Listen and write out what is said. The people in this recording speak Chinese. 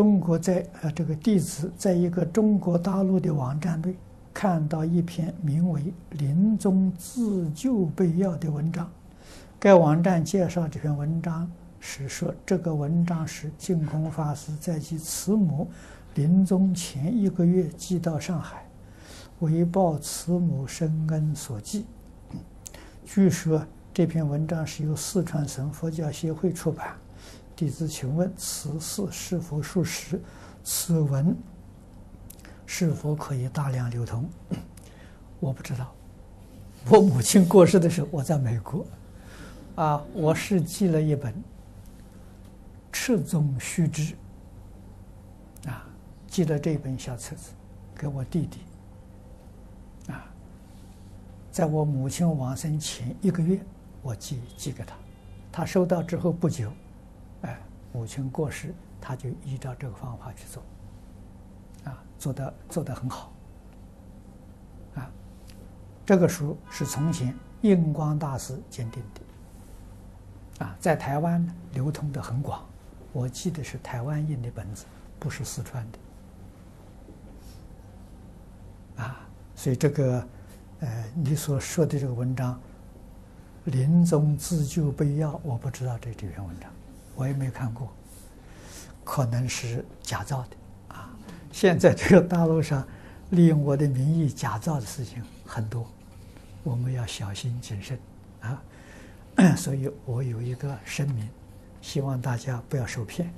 中国在呃这个弟子在一个中国大陆的网站内看到一篇名为《临终自救备要》的文章。该网站介绍这篇文章时说，这个文章是净空法师在其慈母临终前一个月寄到上海，为报慈母深恩所寄。据说这篇文章是由四川省佛教协会出版。弟子请问此事是否属实？此文是否可以大量流通？我不知道。我母亲过世的时候，我在美国，啊，我是寄了一本《赤宗须知》，啊，寄了这本小册子给我弟弟，啊，在我母亲往生前一个月，我寄寄给他，他收到之后不久。母亲过世，他就依照这个方法去做，啊，做的做得很好，啊，这个书是从前印光大师鉴定的，啊，在台湾流通的很广，我记得是台湾印的本子，不是四川的，啊，所以这个，呃，你所说的这个文章《临终自救备要》，我不知道这这篇文章。我也没看过，可能是假造的啊！现在这个大陆上利用我的名义假造的事情很多，我们要小心谨慎啊！所以我有一个声明，希望大家不要受骗！